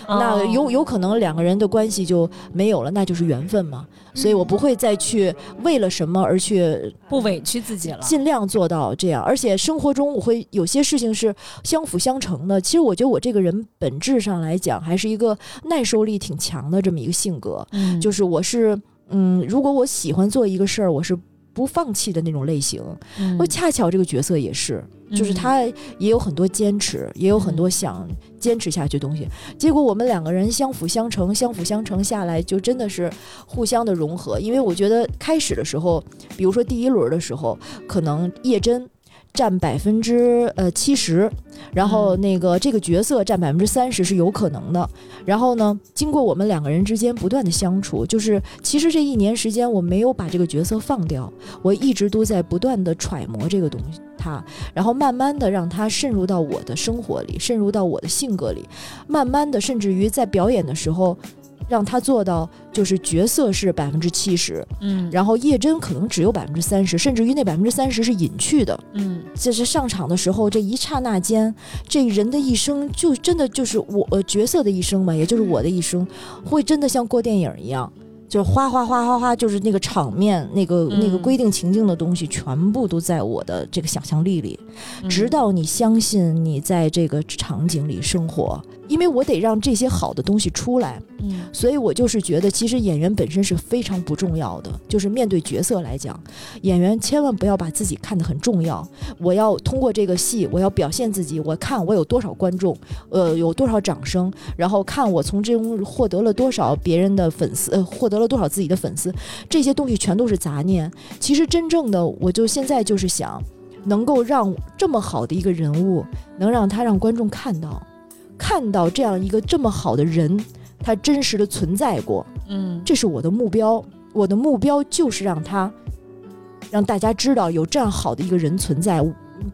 那哦有有可能两个人的关系就没有了，那就是缘分嘛。所以我不会再去为了什么而去不委屈自己了。尽量做到这样，而且生活中我会有些事情是相辅相成的。其实我觉得我这个人本质上来讲，还是一个耐受力挺强的这么一个性格。嗯，就是我是嗯，如果我喜欢做一个事儿，我是不放弃的那种类型。嗯我恰巧这个角色也是，就是嗯他也有很多坚持，也有很多想坚持下去的东西。结果我们两个人相辅相成，相辅相成下来，就真的是互相的融合。因为我觉得开始的时候，比如说第一轮的时候，可能叶真。占百分之呃七十，然后那个这个角色占百分之三十是有可能的。然后呢，经过我们两个人之间不断的相处，就是其实这一年时间我没有把这个角色放掉，我一直都在不断的揣摩这个东西，他，然后慢慢的让他渗入到我的生活里，渗入到我的性格里，慢慢的，甚至于在表演的时候，让他做到就是角色是百分之七十，嗯，然后叶真可能只有百分之三十，甚至于那百分之三十是隐去的。嗯。这是上场的时候，这一刹那间，这人的一生就真的就是我、呃、角色的一生嘛，也就是我的一生，会真的像过电影一样，就是哗哗哗哗哗，就是那个场面、那个、那个嗯规定情境的东西，全部都在我的这个想象力里，嗯。直到你相信你在这个场景里生活，因为我得让这些好的东西出来，嗯所以我就是觉得，其实演员本身是非常不重要的。就是面对角色来讲，演员千万不要把自己看得很重要。我要通过这个戏，我要表现自己，我看我有多少观众，呃，有多少掌声，然后看我从中获得了多少别人的粉丝，呃，获得了多少自己的粉丝，这些东西全都是杂念。其实真正的，我就现在就是想，能够让这么好的一个人物，能让他让观众看到，看到这样一个这么好的人。他真实的存在过，嗯这是我的目标。我的目标就是让他让大家知道有这样好的一个人存在，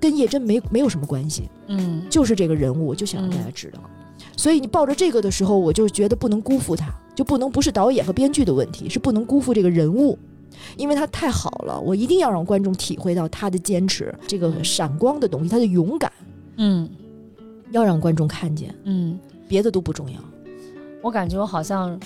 跟叶真没没有什么关系，嗯就是这个人物，我就想让大家知道。所以你抱着这个的时候，我就觉得不能辜负他，就不能不是导演和编剧的问题，是不能辜负这个人物。因为他太好了，我一定要让观众体会到他的坚持，这个闪光的东西，他的勇敢，嗯要让观众看见，嗯，别的都不重要。我感觉我好像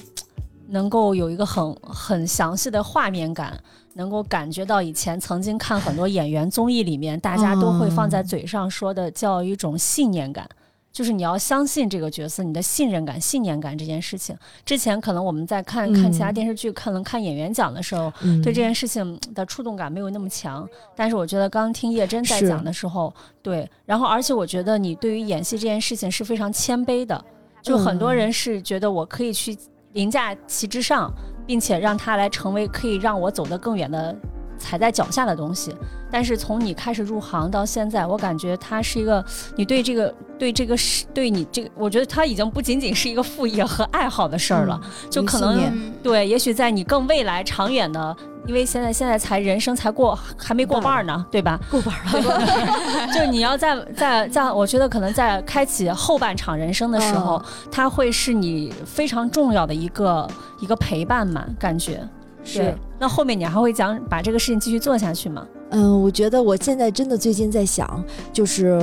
能够有一个很很详细的画面感，能够感觉到以前曾经看很多演员综艺里面，大家都会放在嘴上说的，叫一种信念感。就是你要相信这个角色，你的信任感、信念感这件事情。之前可能我们在看看其他电视剧，可能看演员讲的时候，嗯，对这件事情的触动感没有那么强，但是我觉得刚刚听叶真在讲的时候，对，然后而且我觉得你对于演戏这件事情是非常谦卑的，就很多嗯。人是觉得我可以去凌驾其之上，并且让他来成为可以让我走得更远的踩在脚下的东西。但是从你开始入行到现在，我感觉它是一个你对这个对这个是对你这个，我觉得它已经不仅仅是一个副业和爱好的事儿了，就可能对，也许在你更未来长远的，因为现在现在才人生才过还没过半儿呢，对吧？过半儿了。*laughs* 就是你要在在在，我觉得可能在开启后半场人生的时候，它会是你非常重要的一个一个陪伴嘛，感觉对。那后面你还会讲把这个事情继续做下去吗？嗯，我觉得我现在真的最近在想，就是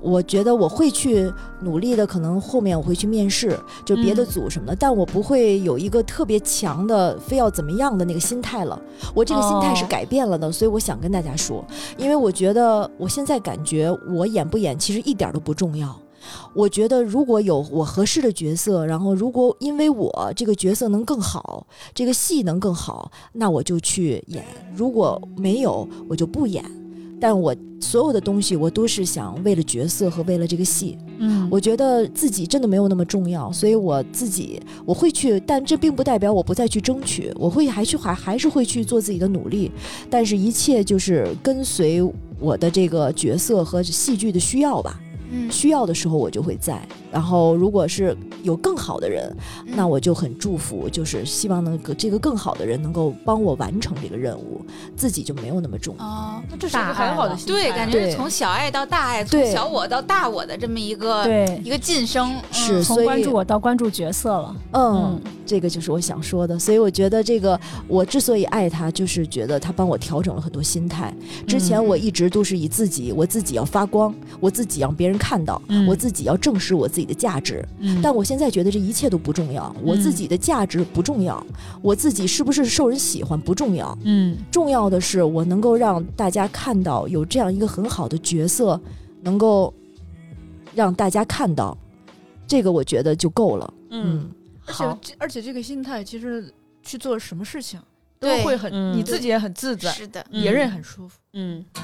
我觉得我会去努力的，可能后面我会去面试，就别的嗯组什么的，但我不会有一个特别强的非要怎么样的那个心态了。我这个心态是哦改变了的，所以我想跟大家说，因为我觉得我现在感觉我演不演其实一点都不重要。我觉得如果有我合适的角色，然后如果因为我这个角色能更好，这个戏能更好，那我就去演；如果没有，我就不演。但我所有的东西，我都是想为了角色和为了这个戏。嗯我觉得自己真的没有那么重要，所以我自己我会去，但这并不代表我不再去争取，我会还去还还是会去做自己的努力，但是一切就是跟随我的这个角色和戏剧的需要吧。嗯需要的时候我就会在，然后如果是有更好的人，嗯那我就很祝福，就是希望能够这个更好的人能够帮我完成这个任务，自己就没有那么重要。哦，那这是一个很好的心态啊。对，感觉是从小爱到大爱，从小我到大我的这么一个对一，个晋升。嗯是从关注我到关注角色了。嗯，这个就是我想说的，所以我觉得这个我之所以爱他，就是觉得他帮我调整了很多心态。之前我一直都是以自己，我自己要发光，我自己让别人看到，嗯。我自己要正视我自己的价值。嗯。但我现在觉得这一切都不重要，我自己的价值不重要，我自己是不是受人喜欢不重要，嗯。重要的是我能够让大家看到有这样一个很好的角色，能够让大家看到，这个我觉得就够了。嗯，而且而且这个心态其实去做什么事情都会很，嗯。你自己也很自在，是的，别人也很舒服。嗯。好，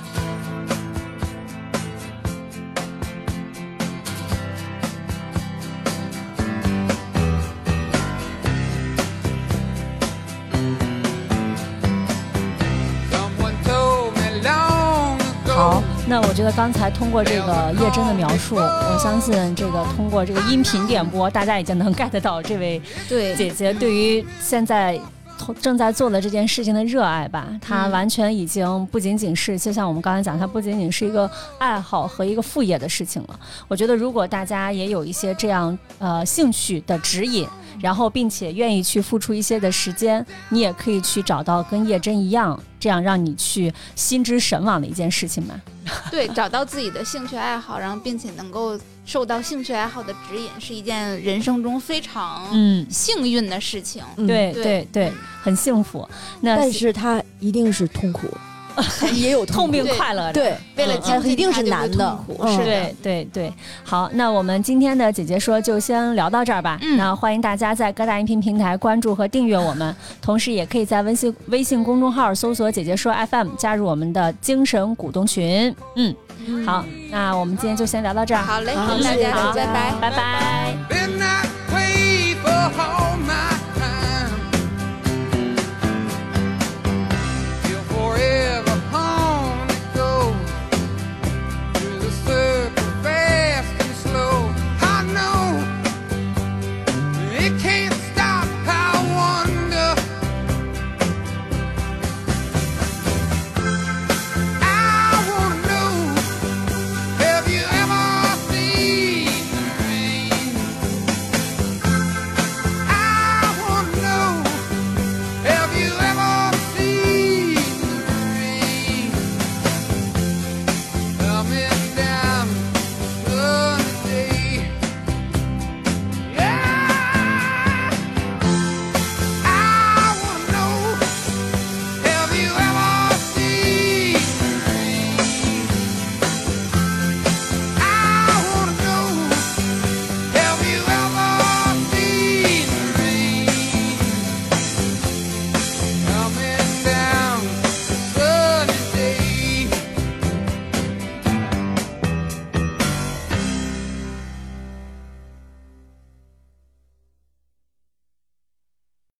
那我觉得刚才通过这个叶真的描述，我相信这个通过这个音频点播，大家已经能 get 到这位对。姐姐对于现在正在做的这件事情的热爱吧。她嗯完全已经不仅仅是，就像我们刚才讲，它不仅仅是一个爱好和一个副业的事情了。我觉得，如果大家也有一些这样呃兴趣的指引，然后并且愿意去付出一些的时间，你也可以去找到跟叶真一样，这样让你去心之神往的一件事情嘛。*laughs* 对，找到自己的兴趣爱好，然后并且能够受到兴趣爱好的指引，是一件人生中非常嗯，幸运的事情。嗯，对对对对，很幸福。那但是它一定是痛苦，*laughs* 也有痛并快乐着。对，为了嗯精进一定是难的是对对对，好，那我们今天的姐姐说就先聊到这儿吧。嗯那欢迎大家在各大音频平台关注和订阅我们，同时也可以在微信微信公众号搜索“姐姐说 FM”，加入我们的精神股东群。嗯，好，那我们今天就先聊到这儿，好嘞，好跟大家谢谢大说拜拜。拜拜。